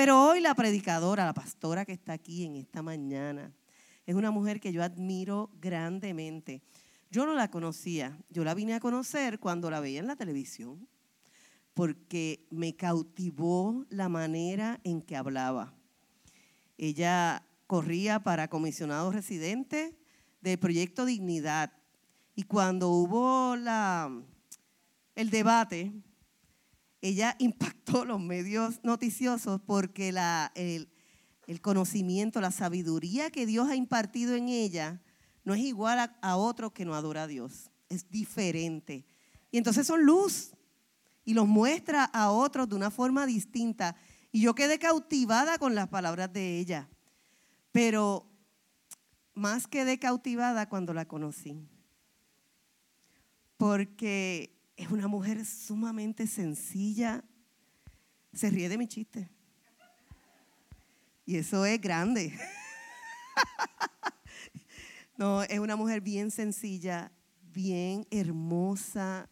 Pero hoy la predicadora, la pastora que está aquí en esta mañana, es una mujer que yo admiro grandemente. Yo no la conocía, yo la vine a conocer cuando la veía en la televisión, porque me cautivó la manera en que hablaba. Ella corría para comisionado residente del proyecto Dignidad. Y cuando hubo la, el debate, ella impactó los medios noticiosos porque el, conocimiento, la sabiduría que Dios ha impartido en ella no es igual a otro que no adora a Dios, es diferente. Y entonces son luz y los muestra a otros de una forma distinta. Y yo quedé cautivada con las palabras de ella, pero más quedé cautivada cuando la conocí, porque es una mujer sumamente sencilla, se ríe de mi chiste. Y eso es grande. no, es una mujer bien sencilla, bien hermosa,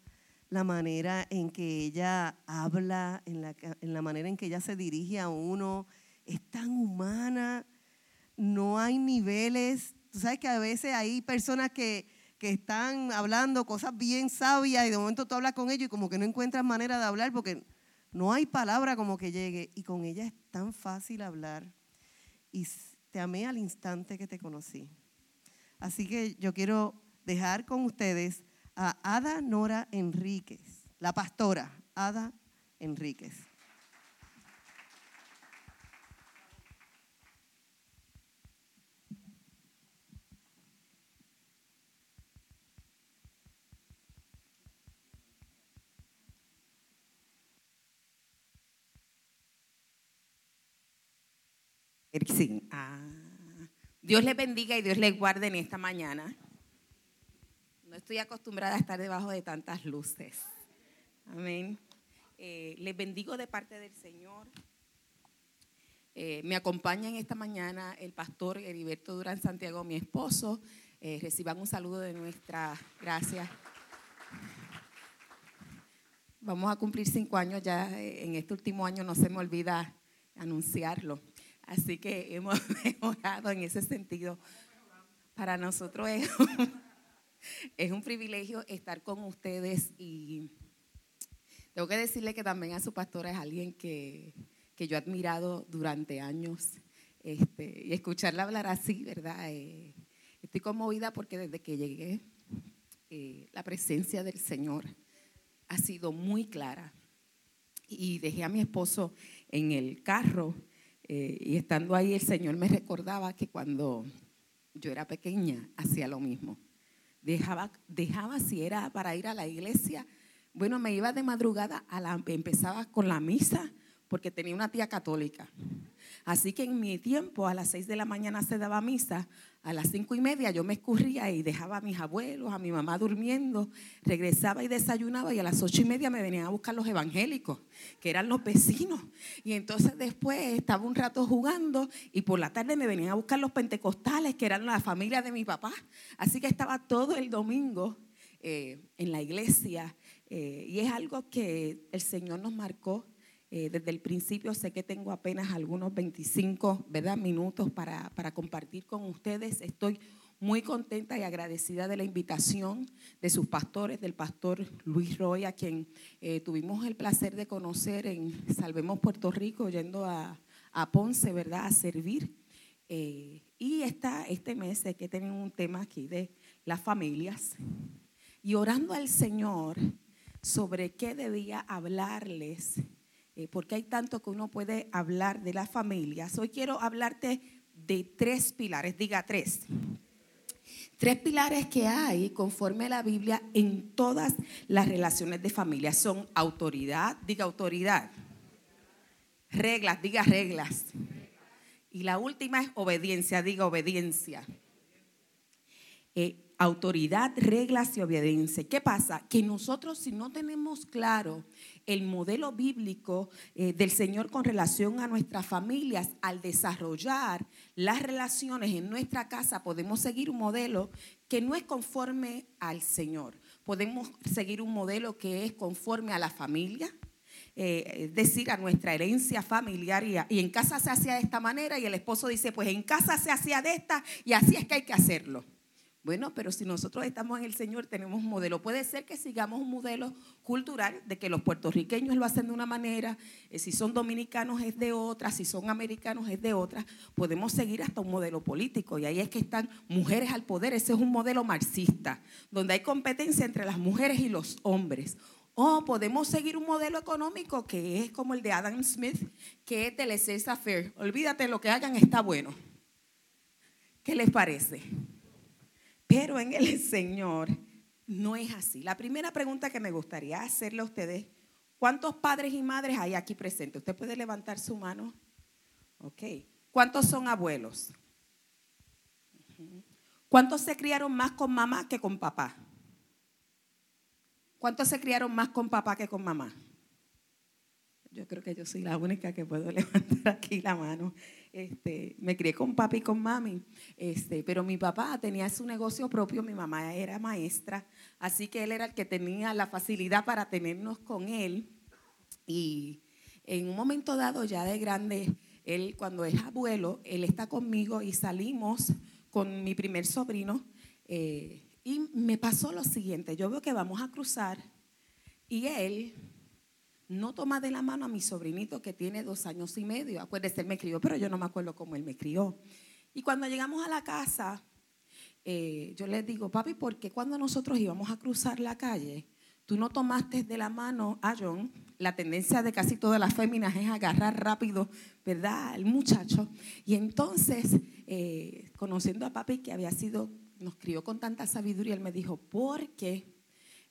la manera en que ella habla, en la, manera en que ella se dirige a uno, es tan humana, no hay niveles. Tú sabes que a veces hay personas que, que están hablando cosas bien sabias y de momento tú hablas con ellos y como que no encuentras manera de hablar porque no hay palabra como que llegue. Y con ella es tan fácil hablar. Y te amé al instante que te conocí. Así que yo quiero dejar con ustedes a Ada Nora Enríquez, la pastora Ada Enríquez. Ah. Dios les bendiga y Dios les guarde en esta mañana. No estoy acostumbrada a estar debajo de tantas luces. Amén. Eh, les bendigo de parte del Señor. Eh, me acompaña en esta mañana el pastor Heriberto Durán Santiago, mi esposo. Eh, reciban un saludo de nuestra gracias. Vamos a cumplir cinco años ya. En este último año no se me olvida anunciarlo. Así que hemos mejorado en ese sentido. Para nosotros es un, privilegio estar con ustedes y tengo que decirle que también a su pastora es alguien que, que yo he admirado durante años. Este, y escucharla hablar así, ¿verdad? Eh, estoy conmovida porque desde que llegué, eh, la presencia del Señor ha sido muy clara. Y dejé a mi esposo en el carro eh, y estando ahí, el Señor me recordaba que cuando yo era pequeña hacía lo mismo. Dejaba, dejaba si era para ir a la iglesia, bueno, me iba de madrugada, a la, empezaba con la misa, porque tenía una tía católica. Así que en mi tiempo, a las seis de la mañana se daba misa, a las cinco y media yo me escurría y dejaba a mis abuelos, a mi mamá durmiendo, regresaba y desayunaba y a las ocho y media me venían a buscar los evangélicos, que eran los vecinos. Y entonces después estaba un rato jugando y por la tarde me venían a buscar los pentecostales, que eran la familia de mi papá. Así que estaba todo el domingo eh, en la iglesia eh, y es algo que el Señor nos marcó eh, desde el principio sé que tengo apenas algunos 25 ¿verdad? minutos para, para compartir con ustedes. Estoy muy contenta y agradecida de la invitación de sus pastores, del pastor Luis Roy, a quien eh, tuvimos el placer de conocer en Salvemos Puerto Rico, yendo a, a Ponce, ¿verdad?, a servir. Eh, y esta, este mes sé que tienen un tema aquí de las familias. Y orando al Señor sobre qué debía hablarles eh, porque hay tanto que uno puede hablar de las familias. Hoy quiero hablarte de tres pilares, diga tres. Tres pilares que hay conforme a la Biblia en todas las relaciones de familia. Son autoridad, diga autoridad. Reglas, diga reglas. Y la última es obediencia, diga obediencia. Eh, autoridad, reglas y obediencia. ¿Qué pasa? Que nosotros si no tenemos claro el modelo bíblico eh, del Señor con relación a nuestras familias, al desarrollar las relaciones en nuestra casa, podemos seguir un modelo que no es conforme al Señor. Podemos seguir un modelo que es conforme a la familia, eh, decir, a nuestra herencia familiar y en casa se hacía de esta manera y el esposo dice, pues en casa se hacía de esta y así es que hay que hacerlo. Bueno, pero si nosotros estamos en el Señor, tenemos un modelo. Puede ser que sigamos un modelo cultural de que los puertorriqueños lo hacen de una manera, eh, si son dominicanos es de otra, si son americanos es de otra. Podemos seguir hasta un modelo político y ahí es que están mujeres al poder. Ese es un modelo marxista, donde hay competencia entre las mujeres y los hombres. O podemos seguir un modelo económico que es como el de Adam Smith, que es de laissez-faire. Olvídate, lo que hagan está bueno. ¿Qué les parece? Pero en el Señor no es así. La primera pregunta que me gustaría hacerle a ustedes, ¿cuántos padres y madres hay aquí presentes? ¿Usted puede levantar su mano? Ok. ¿Cuántos son abuelos? ¿Cuántos se criaron más con mamá que con papá? ¿Cuántos se criaron más con papá que con mamá? Yo creo que yo soy la única que puedo levantar aquí la mano. Este, me crié con papi y con mami, este, pero mi papá tenía su negocio propio, mi mamá era maestra, así que él era el que tenía la facilidad para tenernos con él. Y en un momento dado, ya de grande, él cuando es abuelo, él está conmigo y salimos con mi primer sobrino. Eh, y me pasó lo siguiente, yo veo que vamos a cruzar y él no toma de la mano a mi sobrinito que tiene dos años y medio. Acuérdese, él me crió, pero yo no me acuerdo cómo él me crió. Y cuando llegamos a la casa, eh, yo le digo, papi, ¿por qué cuando nosotros íbamos a cruzar la calle, tú no tomaste de la mano a John? La tendencia de casi todas las féminas es agarrar rápido, ¿verdad? El muchacho. Y entonces, eh, conociendo a papi que había sido, nos crió con tanta sabiduría, él me dijo, ¿por qué?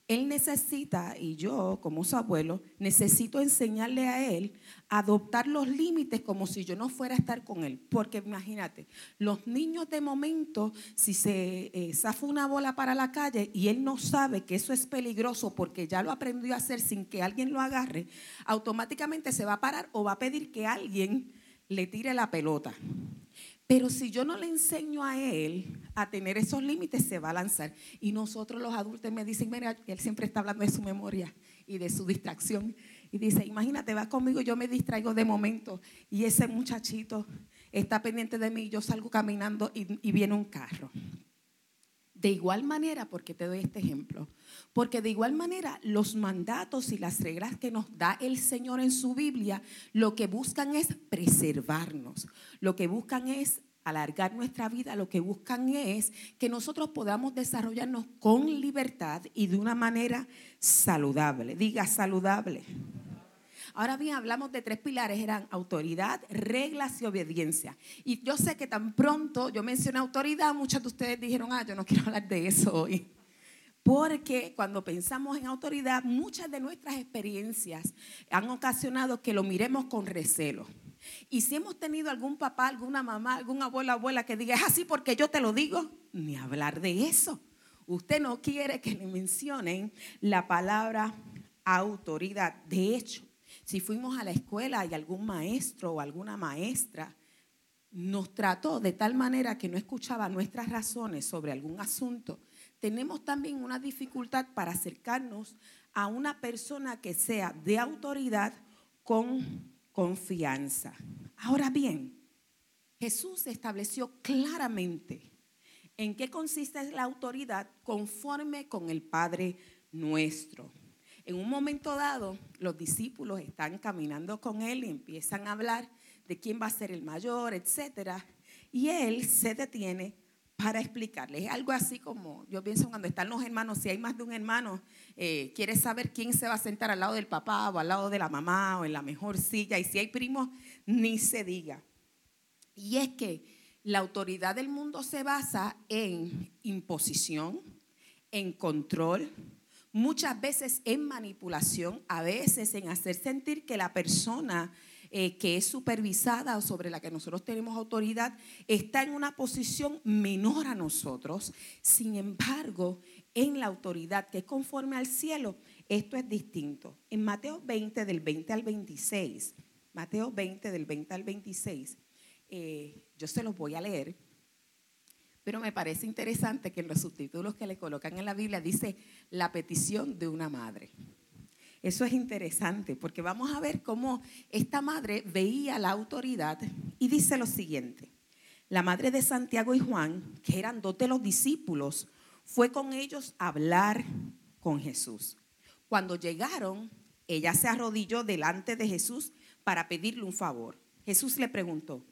Él necesita, y yo como su abuelo, necesito enseñarle a él a adoptar los límites como si yo no fuera a estar con él. Porque imagínate, los niños de momento, si se eh, zafa una bola para la calle y él no sabe que eso es peligroso porque ya lo aprendió a hacer sin que alguien lo agarre, automáticamente se va a parar o va a pedir que alguien le tire la pelota. Pero si yo no le enseño a él a tener esos límites, se va a lanzar. Y nosotros los adultos me dicen, mira, él siempre está hablando de su memoria y de su distracción. Y dice, imagínate, va conmigo, yo me distraigo de momento. Y ese muchachito está pendiente de mí, yo salgo caminando y viene un carro. De igual manera, porque te doy este ejemplo, porque de igual manera los mandatos y las reglas que nos da el Señor en su Biblia, lo que buscan es preservarnos, lo que buscan es alargar nuestra vida, lo que buscan es que nosotros podamos desarrollarnos con libertad y de una manera saludable. Diga saludable. Ahora bien, hablamos de tres pilares, eran autoridad, reglas y obediencia. Y yo sé que tan pronto yo mencioné autoridad, muchos de ustedes dijeron, ah, yo no quiero hablar de eso hoy. Porque cuando pensamos en autoridad, muchas de nuestras experiencias han ocasionado que lo miremos con recelo. Y si hemos tenido algún papá, alguna mamá, algún abuelo, abuela que diga, es así porque yo te lo digo, ni hablar de eso. Usted no quiere que le mencionen la palabra autoridad. De hecho, si fuimos a la escuela y algún maestro o alguna maestra nos trató de tal manera que no escuchaba nuestras razones sobre algún asunto, tenemos también una dificultad para acercarnos a una persona que sea de autoridad con confianza. Ahora bien, Jesús estableció claramente en qué consiste la autoridad conforme con el Padre nuestro. En un momento dado, los discípulos están caminando con él y empiezan a hablar de quién va a ser el mayor, etcétera, y él se detiene para explicarles. Es algo así como, yo pienso cuando están los hermanos, si hay más de un hermano, eh, quiere saber quién se va a sentar al lado del papá o al lado de la mamá o en la mejor silla. Y si hay primos, ni se diga. Y es que la autoridad del mundo se basa en imposición, en control, muchas veces en manipulación, a veces en hacer sentir que la persona eh, que es supervisada o sobre la que nosotros tenemos autoridad está en una posición menor a nosotros. Sin embargo, en la autoridad que es conforme al cielo, esto es distinto. En Mateo 20, del 20 al 26, Mateo 20, del 20 al 26, eh, yo se los voy a leer, pero me parece interesante que en los subtítulos que le colocan en la Biblia dice la petición de una madre. Eso es interesante porque vamos a ver cómo esta madre veía la autoridad y dice lo siguiente. La madre de Santiago y Juan, que eran dos de los discípulos, fue con ellos a hablar con Jesús. Cuando llegaron, ella se arrodilló delante de Jesús para pedirle un favor. Jesús le preguntó,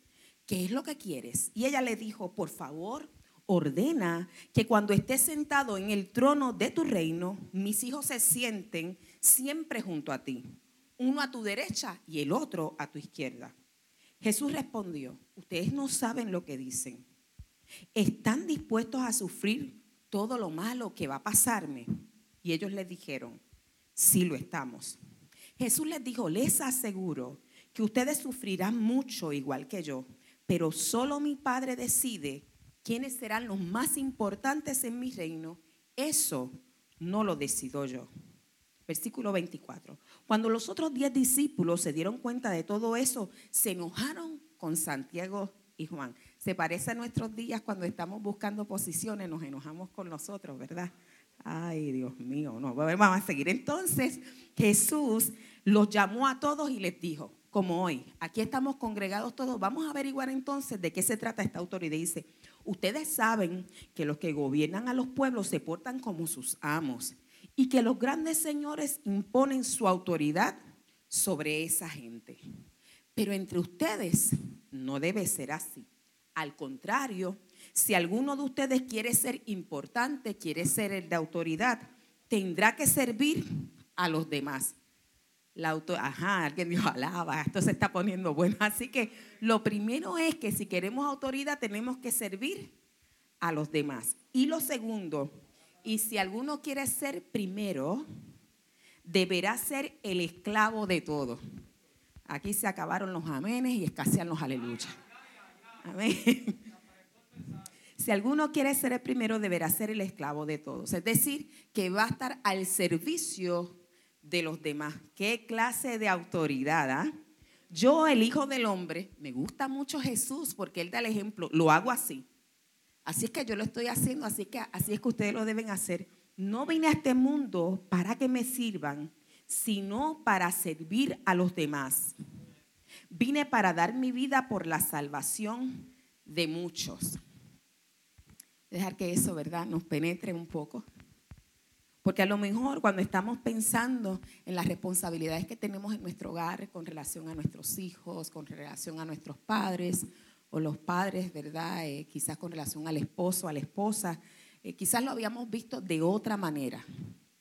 ¿qué es lo que quieres? Y ella le dijo, por favor, ordena que cuando estés sentado en el trono de tu reino, mis hijos se sienten siempre junto a ti, uno a tu derecha y el otro a tu izquierda. Jesús respondió, ustedes no saben lo que dicen. ¿Están dispuestos a sufrir todo lo malo que va a pasarme? Y ellos le dijeron, sí lo estamos. Jesús les dijo, les aseguro que ustedes sufrirán mucho igual que yo, pero solo mi Padre decide quiénes serán los más importantes en mi reino. Eso no lo decido yo. Versículo 24. Cuando los otros diez discípulos se dieron cuenta de todo eso, se enojaron con Santiago y Juan. Se parece a nuestros días cuando estamos buscando posiciones, nos enojamos con nosotros, ¿verdad? Ay, Dios mío, no, vamos a seguir. Entonces Jesús los llamó a todos y les dijo, como hoy, aquí estamos congregados todos, vamos a averiguar entonces de qué se trata esta autoridad. dice, ustedes saben que los que gobiernan a los pueblos se portan como sus amos y que los grandes señores imponen su autoridad sobre esa gente. Pero entre ustedes no debe ser así. Al contrario, si alguno de ustedes quiere ser importante, quiere ser el de autoridad, tendrá que servir a los demás. La auto, ajá, alguien dijo, alaba, esto se está poniendo bueno. Así que lo primero es que si queremos autoridad tenemos que servir a los demás. Y lo segundo, y si alguno quiere ser primero, deberá ser el esclavo de todo. Aquí se acabaron los amenes y escasean los aleluya. Amén. Si alguno quiere ser el primero, deberá ser el esclavo de todos. Es decir, que va a estar al servicio de los demás. ¿Qué clase de autoridad? ah? Yo, el Hijo del Hombre, me gusta mucho Jesús porque Él da el ejemplo. Lo hago así. Así es que yo lo estoy haciendo, así que así es que ustedes lo deben hacer. No vine a este mundo para que me sirvan, sino para servir a los demás. Vine para dar mi vida por la salvación de muchos. Dejar que eso, ¿verdad?, nos penetre un poco. Porque a lo mejor cuando estamos pensando en las responsabilidades que tenemos en nuestro hogar con relación a nuestros hijos, con relación a nuestros padres, o los padres, ¿verdad? Eh, quizás con relación al esposo, a la esposa, eh, quizás lo habíamos visto de otra manera.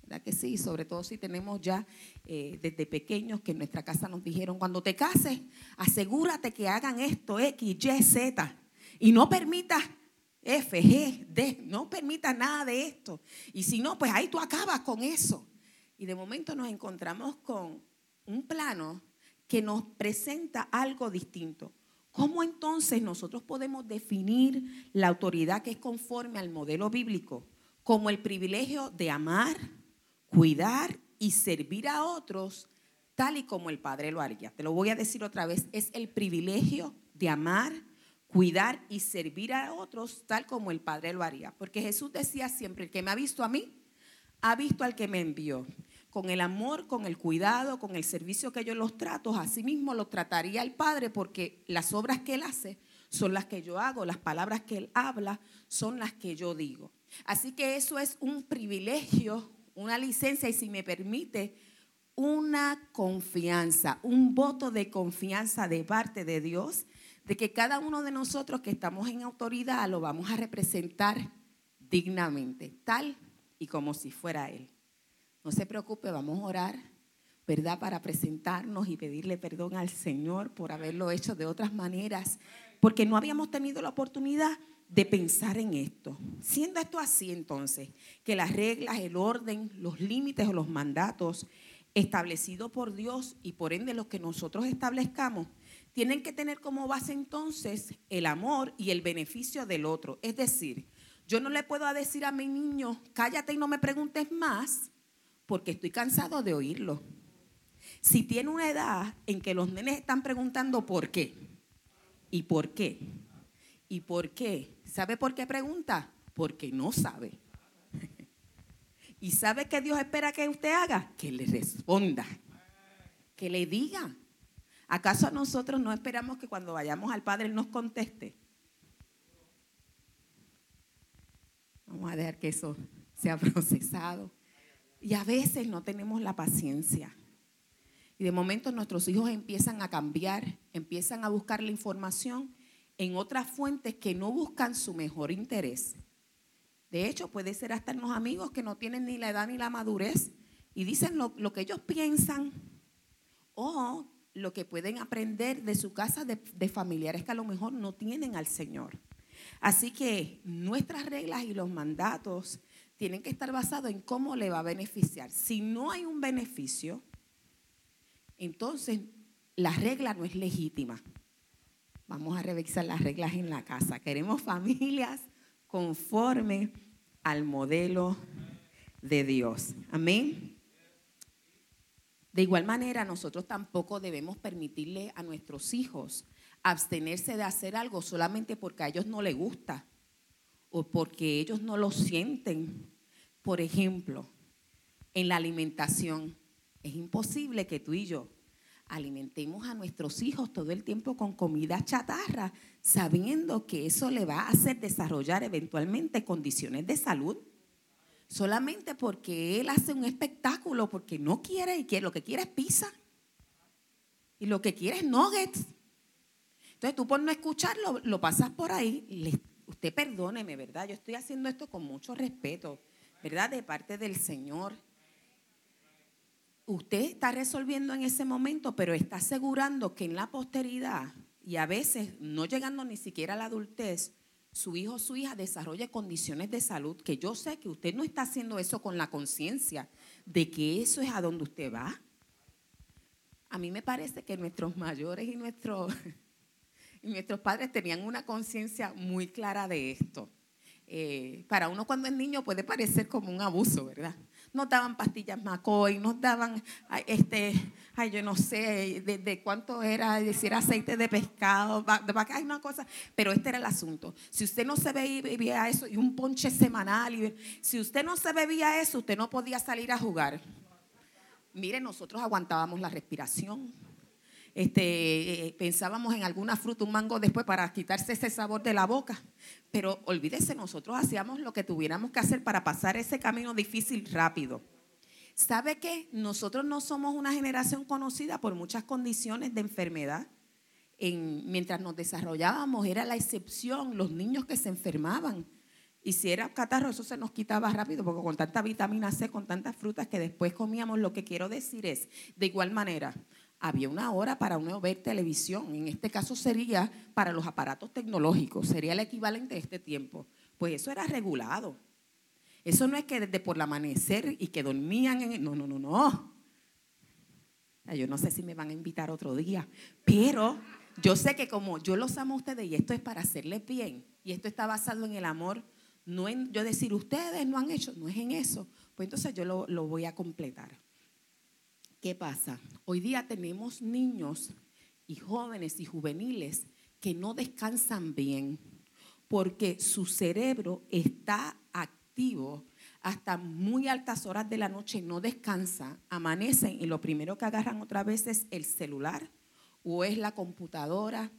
¿Verdad que sí? Sobre todo si tenemos ya eh, desde pequeños que en nuestra casa nos dijeron, cuando te cases, asegúrate que hagan esto, X, Y, Z, y no permitas F, G, D, no permitas nada de esto. Y si no, pues ahí tú acabas con eso. Y de momento nos encontramos con un plano que nos presenta algo distinto. ¿Cómo entonces nosotros podemos definir la autoridad que es conforme al modelo bíblico como el privilegio de amar, cuidar y servir a otros tal y como el Padre lo haría? Te lo voy a decir otra vez, es el privilegio de amar, cuidar y servir a otros tal como el Padre lo haría. Porque Jesús decía siempre, el que me ha visto a mí, ha visto al que me envió con el amor, con el cuidado, con el servicio que yo los trato, así mismo los trataría el Padre porque las obras que Él hace son las que yo hago, las palabras que Él habla son las que yo digo. Así que eso es un privilegio, una licencia y si me permite, una confianza, un voto de confianza de parte de Dios, de que cada uno de nosotros que estamos en autoridad lo vamos a representar dignamente, tal y como si fuera Él. No se preocupe, vamos a orar, ¿verdad? Para presentarnos y pedirle perdón al Señor por haberlo hecho de otras maneras, porque no habíamos tenido la oportunidad de pensar en esto. Siendo esto así entonces, que las reglas, el orden, los límites o los mandatos establecidos por Dios y por ende los que nosotros establezcamos, tienen que tener como base entonces el amor y el beneficio del otro. Es decir, yo no le puedo decir a mi niño, cállate y no me preguntes más, porque estoy cansado de oírlo. Si tiene una edad en que los nenes están preguntando por qué, y por qué, y por qué, ¿sabe por qué pregunta? Porque no sabe. ¿Y sabe qué Dios espera que usted haga? Que le responda, que le diga. ¿Acaso nosotros no esperamos que cuando vayamos al Padre Él nos conteste? Vamos a dejar que eso sea procesado. Y a veces no tenemos la paciencia. Y de momento nuestros hijos empiezan a cambiar, empiezan a buscar la información en otras fuentes que no buscan su mejor interés. De hecho, puede ser hasta en los amigos que no tienen ni la edad ni la madurez y dicen lo, que ellos piensan o lo que pueden aprender de su casa de, familiares que a lo mejor no tienen al Señor. Así que nuestras reglas y los mandatos tienen que estar basados en cómo le va a beneficiar. Si no hay un beneficio, entonces la regla no es legítima. Vamos a revisar las reglas en la casa. Queremos familias conforme al modelo de Dios. Amén. De igual manera, nosotros tampoco debemos permitirle a nuestros hijos abstenerse de hacer algo solamente porque a ellos no les gusta o porque ellos no lo sienten. Por ejemplo, en la alimentación, es imposible que tú y yo alimentemos a nuestros hijos todo el tiempo con comida chatarra, sabiendo que eso le va a hacer desarrollar eventualmente condiciones de salud. Solamente porque él hace un espectáculo, porque no quiere y que lo que quiere es pizza. Y lo que quiere es nuggets. Entonces tú por no escucharlo, lo pasas por ahí. usted perdóneme, ¿verdad? Yo estoy haciendo esto con mucho respeto, ¿verdad? De parte del Señor. Usted está resolviendo en ese momento, pero está asegurando que en la posteridad, y a veces no llegando ni siquiera a la adultez, su hijo o su hija desarrolle condiciones de salud, que yo sé que usted no está haciendo eso con la conciencia de que eso es a donde usted va. A mí me parece que nuestros mayores y nuestros nuestros padres tenían una conciencia muy clara de esto. Eh, para uno cuando es niño puede parecer como un abuso, ¿verdad? Nos daban pastillas McCoy, nos daban, este, ay, yo no sé de, cuánto era, decir aceite de pescado, de vaca, hay una cosa, pero este era el asunto. Si usted no se bebía eso y un ponche semanal, y, si usted no se bebía eso, usted no podía salir a jugar. Mire, nosotros aguantábamos la respiración este, eh, pensábamos en alguna fruta, un mango después para quitarse ese sabor de la boca. Pero olvídese, nosotros hacíamos lo que tuviéramos que hacer para pasar ese camino difícil rápido. ¿Sabe qué? Nosotros no somos una generación conocida por muchas condiciones de enfermedad. mientras nos desarrollábamos era la excepción, los niños que se enfermaban. Y si era catarro, eso se nos quitaba rápido, porque con tanta vitamina C, con tantas frutas que después comíamos, lo que quiero decir es, de igual manera, había una hora para uno ver televisión. En este caso sería para los aparatos tecnológicos, sería el equivalente de este tiempo. Pues eso era regulado. Eso no es que desde por el amanecer y que dormían en... No, no, no, no. Yo no sé si me van a invitar otro día, pero yo sé que como yo los amo a ustedes y esto es para hacerles bien, y esto está basado en el amor, no en yo decir ustedes no han hecho, no es en eso, pues entonces yo lo, lo voy a completar. ¿Qué pasa? Hoy día tenemos niños y jóvenes y juveniles que no descansan bien porque su cerebro está activo hasta muy altas horas de la noche, no descansa, amanecen y lo primero que agarran otra vez es el celular o es la computadora.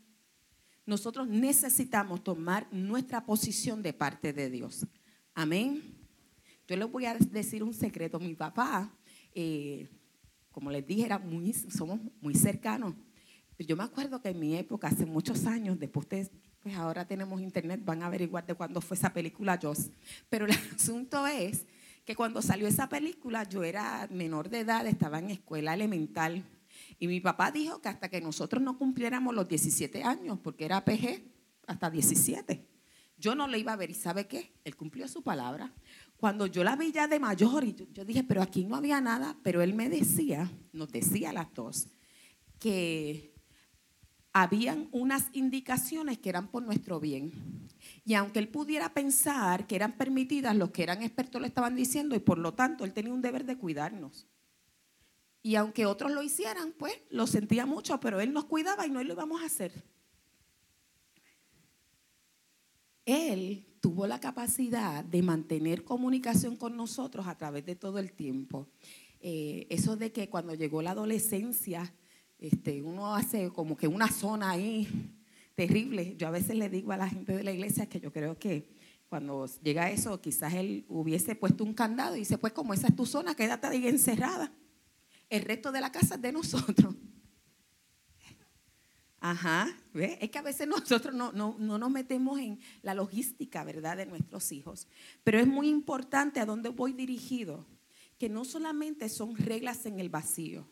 Nosotros necesitamos tomar nuestra posición de parte de Dios. Amén. Yo les voy a decir un secreto. Mi papá eh, como les dije, muy, somos muy cercanos. Yo me acuerdo que en mi época, hace muchos años, después ustedes, pues ahora tenemos internet, van a averiguar de cuándo fue esa película Joss. Pero el asunto es que cuando salió esa película, yo era menor de edad, estaba en escuela elemental. Y mi papá dijo que hasta que nosotros no cumpliéramos los 17 años, porque era PG, hasta 17, yo no lo iba a ver. ¿Y sabe qué? Él cumplió su palabra. Cuando yo la vi ya de mayor, y yo, dije, pero aquí no había nada, pero él me decía, nos decía a las dos, que habían unas indicaciones que eran por nuestro bien. Y aunque él pudiera pensar que eran permitidas, los que eran expertos lo estaban diciendo y por lo tanto él tenía un deber de cuidarnos. Y aunque otros lo hicieran, pues lo sentía mucho, pero él nos cuidaba y no lo íbamos a hacer. Él tuvo la capacidad de mantener comunicación con nosotros a través de todo el tiempo. Eh, eso de que cuando llegó la adolescencia, este, uno hace como que una zona ahí terrible. Yo a veces le digo a la gente de la iglesia que yo creo que cuando llega eso, quizás él hubiese puesto un candado y dice, pues como esa es tu zona, quédate ahí encerrada. El resto de la casa es de nosotros. Ajá, ¿ve? es que a veces nosotros no, no, no, nos metemos en la logística, ¿verdad?, de nuestros hijos. Pero es muy importante a dónde voy dirigido, que no solamente son reglas en el vacío,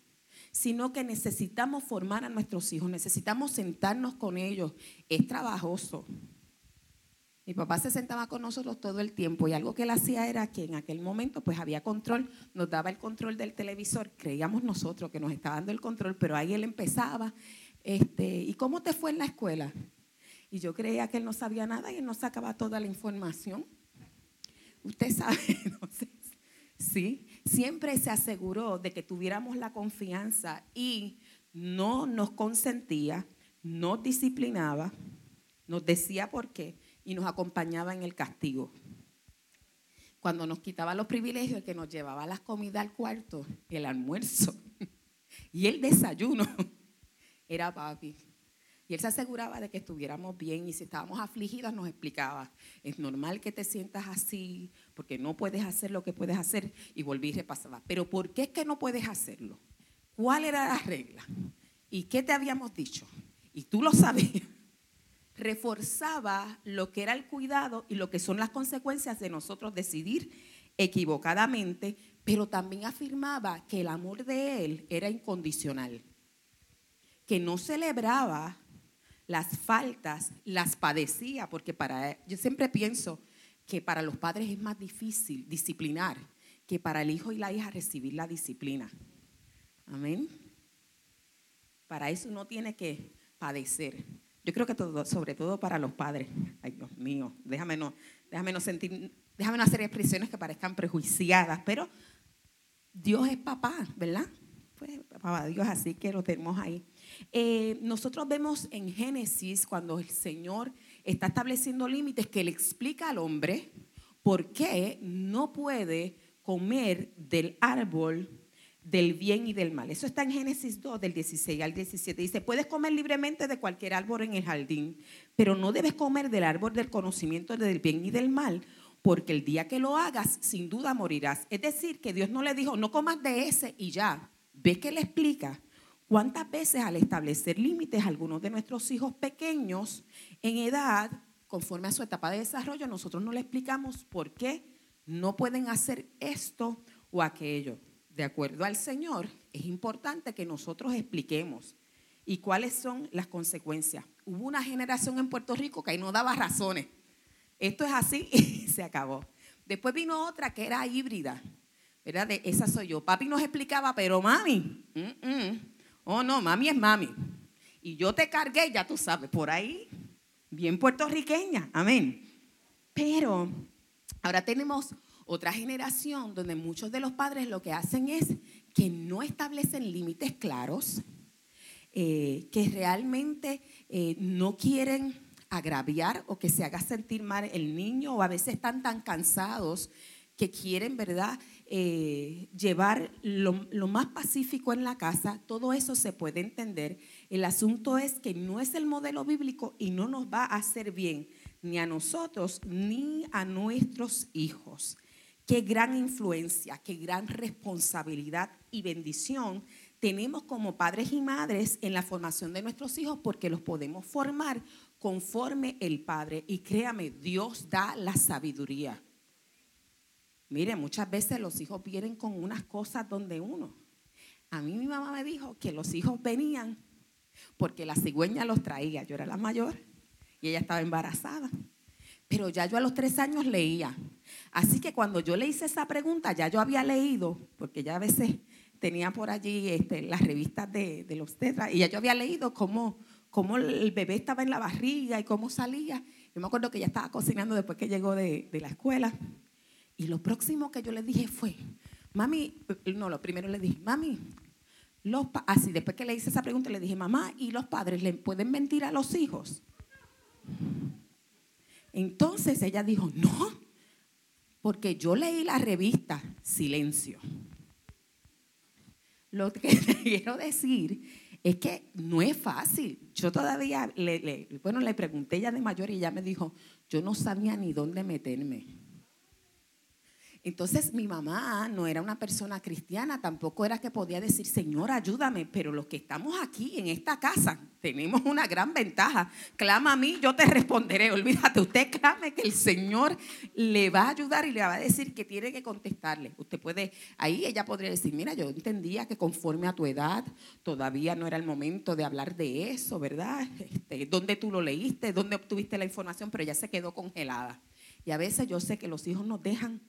sino que necesitamos formar a nuestros hijos, necesitamos sentarnos con ellos. Es trabajoso. Mi papá se sentaba con nosotros todo el tiempo y algo que él hacía era que en aquel momento pues había control, nos daba el control del televisor, creíamos nosotros que nos estaba dando el control, pero ahí él empezaba, este, ¿y cómo te fue en la escuela? Y yo creía que él no sabía nada y él nos sacaba toda la información. Usted sabe, no sé, sí, siempre se aseguró de que tuviéramos la confianza y no nos consentía, nos disciplinaba, nos decía por qué y nos acompañaba en el castigo. Cuando nos quitaba los privilegios, que nos llevaba las comidas al cuarto, el almuerzo y el desayuno, era papi. Y él se aseguraba de que estuviéramos bien y si estábamos afligidas nos explicaba, es normal que te sientas así porque no puedes hacer lo que puedes hacer y volví y repasaba. Pero ¿por qué es que no puedes hacerlo? ¿Cuál era la regla? ¿Y qué te habíamos dicho? Y tú lo sabías. Reforzaba lo que era el cuidado y lo que son las consecuencias de nosotros decidir equivocadamente, pero también afirmaba que el amor de él era incondicional, que no celebraba las faltas las padecía, porque para yo siempre pienso que para los padres es más difícil disciplinar que para el hijo y la hija recibir la disciplina. Amén. Para eso uno tiene que padecer. Yo creo que todo, sobre todo para los padres. Ay, Dios mío, déjame no, déjame no sentir, déjame no hacer expresiones que parezcan prejuiciadas, pero Dios es papá, ¿verdad? Pues papá Dios, así que lo tenemos ahí. Eh, nosotros vemos en Génesis cuando el Señor está estableciendo límites que le explica al hombre por qué no puede comer del árbol del bien y del mal. Eso está en Génesis 2, del 16 al 17. Dice, puedes comer libremente de cualquier árbol en el jardín, pero no debes comer del árbol del conocimiento del bien y del mal, porque el día que lo hagas, sin duda morirás. Es decir, que Dios no le dijo, no comas de ese y ya. ¿Ves que le explica? ¿Cuántas veces al establecer límites algunos de nuestros hijos pequeños en edad, conforme a su etapa de desarrollo, nosotros no le explicamos por qué no pueden hacer esto o aquello? De acuerdo al Señor, es importante que nosotros expliquemos y cuáles son las consecuencias. Hubo una generación en Puerto Rico que ahí no daba razones. Esto es así y se acabó. Después vino otra que era híbrida. ¿Verdad? esa soy yo. Papi nos explicaba, pero mami, Oh, no, mami es mami. Y yo te cargué, ya tú sabes, por ahí, bien puertorriqueña, amén. Pero ahora tenemos otra generación donde muchos de los padres lo que hacen es que no establecen límites claros, eh, que realmente eh, no quieren agraviar o que se haga sentir mal el niño o a veces están tan cansados que quieren, ¿verdad?, eh, llevar lo, lo, más pacífico en la casa, todo eso se puede entender. El asunto es que no es el modelo bíblico y no nos va a hacer bien ni a nosotros ni a nuestros hijos. Qué gran influencia, qué gran responsabilidad y bendición tenemos como padres y madres en la formación de nuestros hijos porque los podemos formar conforme el Padre. Y créame, Dios da la sabiduría. Mire, muchas veces los hijos vienen con unas cosas donde uno. A mí mi mamá me dijo que los hijos venían porque la cigüeña los traía. Yo era la mayor y ella estaba embarazada. Pero ya yo a los tres años leía. Así que cuando yo le hice esa pregunta, ya yo había leído, porque ya a veces tenía por allí este, las revistas de, los tetras, y ya yo había leído cómo, cómo, el bebé estaba en la barriga y cómo salía. Yo me acuerdo que ella estaba cocinando después que llegó de, de la escuela. Y lo próximo que yo le dije fue, mami, no, lo primero le dije, mami, los así después que le hice esa pregunta le dije, mamá, ¿y los padres le pueden mentir a los hijos? Entonces ella dijo, no, porque yo leí la revista Silencio. Lo que quiero decir es que no es fácil. Yo todavía, le, bueno, le pregunté ya de mayor y ella me dijo, yo no sabía ni dónde meterme. Entonces mi mamá no era una persona cristiana, tampoco era que podía decir, Señor, ayúdame, pero los que estamos aquí en esta casa tenemos una gran ventaja. Clama a mí, yo te responderé. Olvídate, usted clame que el Señor le va a ayudar y le va a decir que tiene que contestarle. Usted puede, ahí ella podría decir, mira, yo entendía que conforme a tu edad todavía no era el momento de hablar de eso, ¿verdad? Este, ¿Dónde tú lo leíste? ¿Dónde obtuviste la información? Pero ya se quedó congelada. Y a veces yo sé que los hijos nos dejan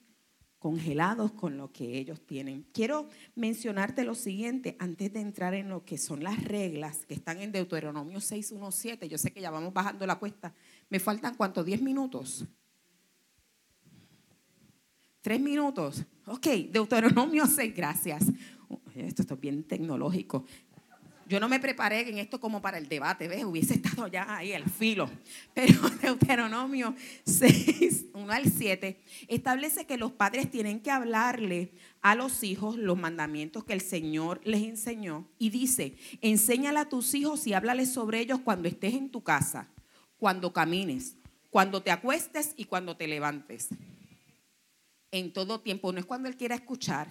congelados con lo que ellos tienen. Quiero mencionarte lo siguiente antes de entrar en lo que son las reglas que están en Deuteronomio 6.1.7. Yo sé que ya vamos bajando la cuesta. ¿Me faltan cuánto? ¿10 minutos? ¿Tres minutos? Ok, Deuteronomio 6, gracias. Esto es bien tecnológico. Yo no me preparé en esto como para el debate, ¿ves? Hubiese estado ya ahí al filo. Pero Deuteronomio 6, 1 al 7, establece que los padres tienen que hablarle a los hijos los mandamientos que el Señor les enseñó. Y dice, enséñale a tus hijos y háblales sobre ellos cuando estés en tu casa, cuando camines, cuando te acuestes y cuando te levantes. En todo tiempo, no es cuando Él quiera escuchar,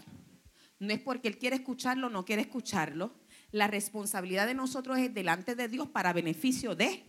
no es porque Él quiere escucharlo, no quiere escucharlo la responsabilidad de nosotros es delante de Dios para beneficio de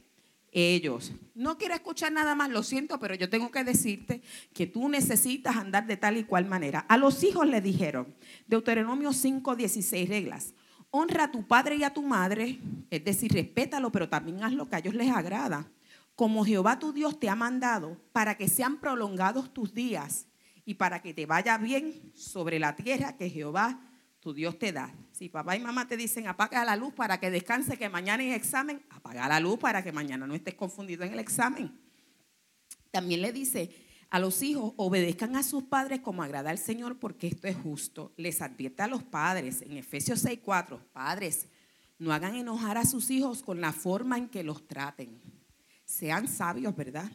ellos. No quiero escuchar nada más, lo siento, pero yo tengo que decirte que tú necesitas andar de tal y cual manera. A los hijos le dijeron, Deuteronomio 5, 16 reglas. Honra a tu padre y a tu madre, es decir, respétalo, pero también haz lo que a ellos les agrada. Como Jehová tu Dios te ha mandado, para que sean prolongados tus días y para que te vaya bien sobre la tierra que Jehová tu Dios te da. Si papá y mamá te dicen apaga la luz para que descanse, que mañana hay examen, apaga la luz para que mañana no estés confundido en el examen. También le dice a los hijos, obedezcan a sus padres como agrada al Señor porque esto es justo. Les advierte a los padres en Efesios 6:4, padres, no hagan enojar a sus hijos con la forma en que los traten. Sean sabios, ¿verdad?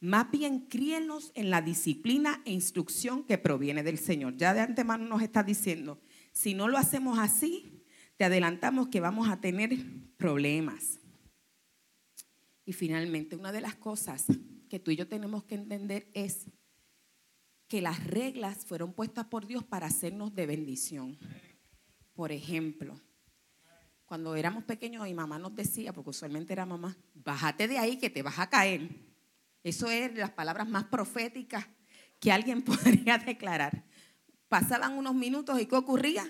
Más bien críenlos en la disciplina e instrucción que proviene del Señor. Ya de antemano nos está diciendo, si no lo hacemos así, te adelantamos que vamos a tener problemas. Y finalmente, una de las cosas que tú y yo tenemos que entender es que las reglas fueron puestas por Dios para hacernos de bendición. Por ejemplo, cuando éramos pequeños mi mamá nos decía, porque usualmente era mamá, bájate de ahí que te vas a caer. Eso es las palabras más proféticas que alguien podría declarar. Pasaban unos minutos y ¿qué ocurría?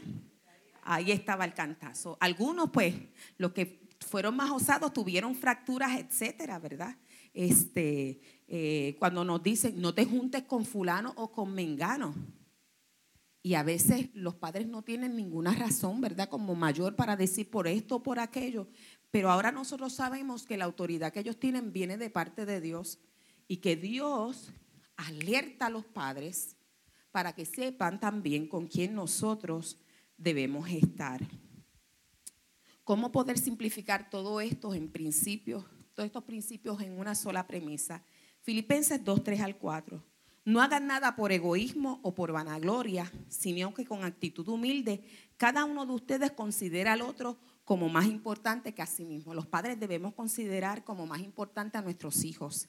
Ahí estaba el cantazo. Algunos, pues, los que fueron más osados tuvieron fracturas, etcétera, ¿verdad? Este, eh, cuando nos dicen, no te juntes con fulano o con mengano. Y a veces los padres no tienen ninguna razón, ¿verdad? Como mayor para decir por esto o por aquello. Pero ahora nosotros sabemos que la autoridad que ellos tienen viene de parte de Dios y que Dios alerta a los padres para que sepan también con quién nosotros debemos estar. ¿Cómo poder simplificar todo esto en principios, todos estos principios en una sola premisa? Filipenses 2, 3 al 4. No hagan nada por egoísmo o por vanagloria, sino que con actitud humilde cada uno de ustedes considera al otro como más importante que a sí mismo. Los padres debemos considerar como más importante a nuestros hijos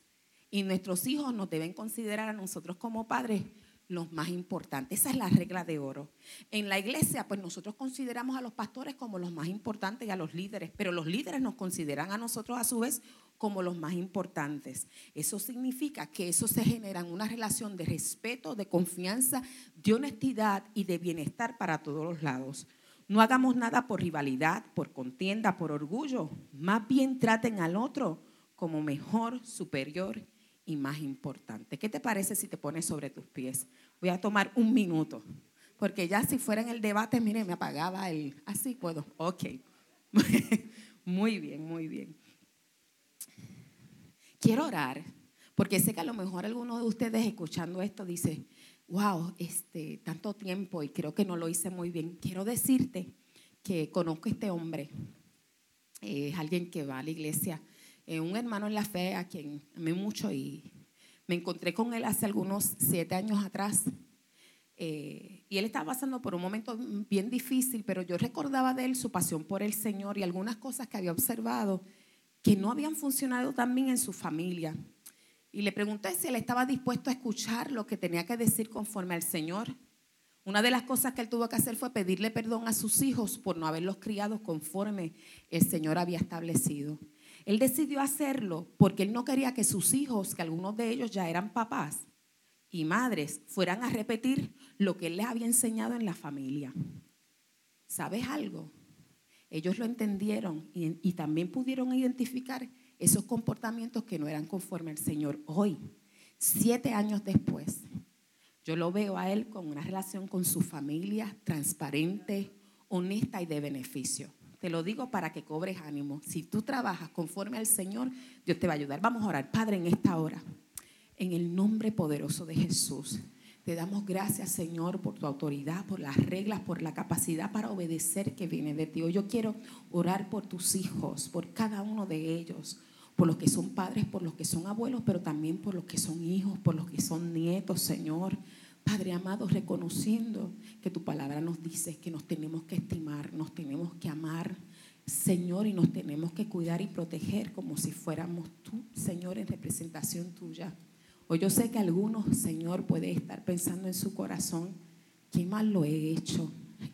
y nuestros hijos nos deben considerar a nosotros como padres los más importantes. Esa es la regla de oro. En la iglesia, pues nosotros consideramos a los pastores como los más importantes y a los líderes, pero los líderes nos consideran a nosotros a su vez como los más importantes. Eso significa que eso se genera en una relación de respeto, de confianza, de honestidad y de bienestar para todos los lados. No hagamos nada por rivalidad, por contienda, por orgullo. Más bien traten al otro como mejor, superior y más importante. ¿Qué te parece si te pones sobre tus pies? Voy a tomar un minuto, porque ya si fuera en el debate, mire, me apagaba el... Así puedo. Ok. muy bien, muy bien. Quiero orar, porque sé que a lo mejor alguno de ustedes escuchando esto dice, wow, este, tanto tiempo y creo que no lo hice muy bien. Quiero decirte que conozco a este hombre, es alguien que va a la iglesia un hermano en la fe a quien amé mucho y Me encontré con él hace algunos siete años atrás eh, y él estaba pasando por un momento bien difícil, pero yo recordaba de él su pasión por el Señor y algunas cosas que había observado que no habían funcionado tan bien en su familia. Y le pregunté si él estaba dispuesto a escuchar lo que tenía que decir conforme al Señor. Una de las cosas que él tuvo que hacer fue pedirle perdón a sus hijos por no haberlos criado conforme el Señor había establecido. Él decidió hacerlo porque él no quería que sus hijos, que algunos de ellos ya eran papás, y madres fueran a repetir lo que él les había enseñado en la familia. ¿Sabes algo? Ellos lo entendieron y, también pudieron identificar esos comportamientos que no eran conforme al Señor. Hoy, siete años después, yo lo veo a él con una relación con su familia transparente, honesta y de beneficio. Te lo digo para que cobres ánimo. Si tú trabajas conforme al Señor, Dios te va a ayudar. Vamos a orar, Padre, en esta hora. En el nombre poderoso de Jesús. Te damos gracias, Señor, por tu autoridad, por las reglas, por la capacidad para obedecer que viene de ti. Yo quiero orar por tus hijos, por cada uno de ellos, por los que son padres, por los que son abuelos, pero también por los que son hijos, por los que son nietos, Señor. Padre amado, reconociendo que tu palabra nos dice que nos tenemos que estimar, nos tenemos que amar, Señor, y nos tenemos que cuidar y proteger como si fuéramos tú, Señor, en representación tuya. Hoy yo sé que algunos, Señor, puede estar pensando en su corazón, qué mal lo he hecho.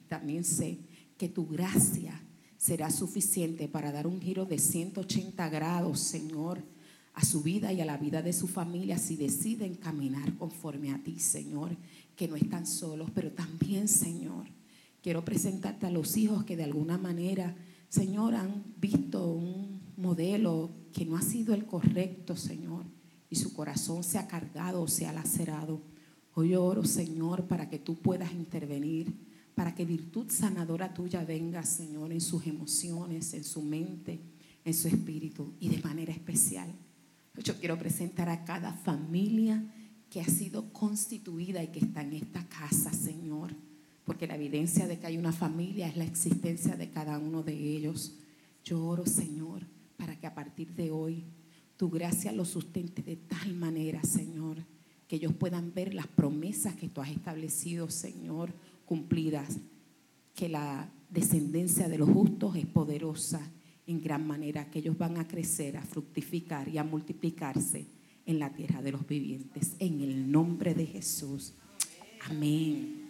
También sé que tu gracia será suficiente para dar un giro de 180 grados, Señor, a su vida y a la vida de su familia si deciden caminar conforme a ti, Señor, que no están solos, pero también, Señor, quiero presentarte a los hijos que de alguna manera, Señor, han visto un modelo que no ha sido el correcto, Señor y su corazón se ha cargado o se ha lacerado. Hoy oro, Señor, para que tú puedas intervenir, para que virtud sanadora tuya venga, Señor, en sus emociones, en su mente, en su espíritu y de manera especial. Yo quiero presentar a cada familia que ha sido constituida y que está en esta casa, Señor, porque la evidencia de que hay una familia es la existencia de cada uno de ellos. Yo oro, Señor, para que a partir de hoy tu gracia los sustente de tal manera, Señor, que ellos puedan ver las promesas que tú has establecido, Señor, cumplidas, que la descendencia de los justos es poderosa en gran manera, que ellos van a crecer, a fructificar y a multiplicarse en la tierra de los vivientes. En el nombre de Jesús. Amén.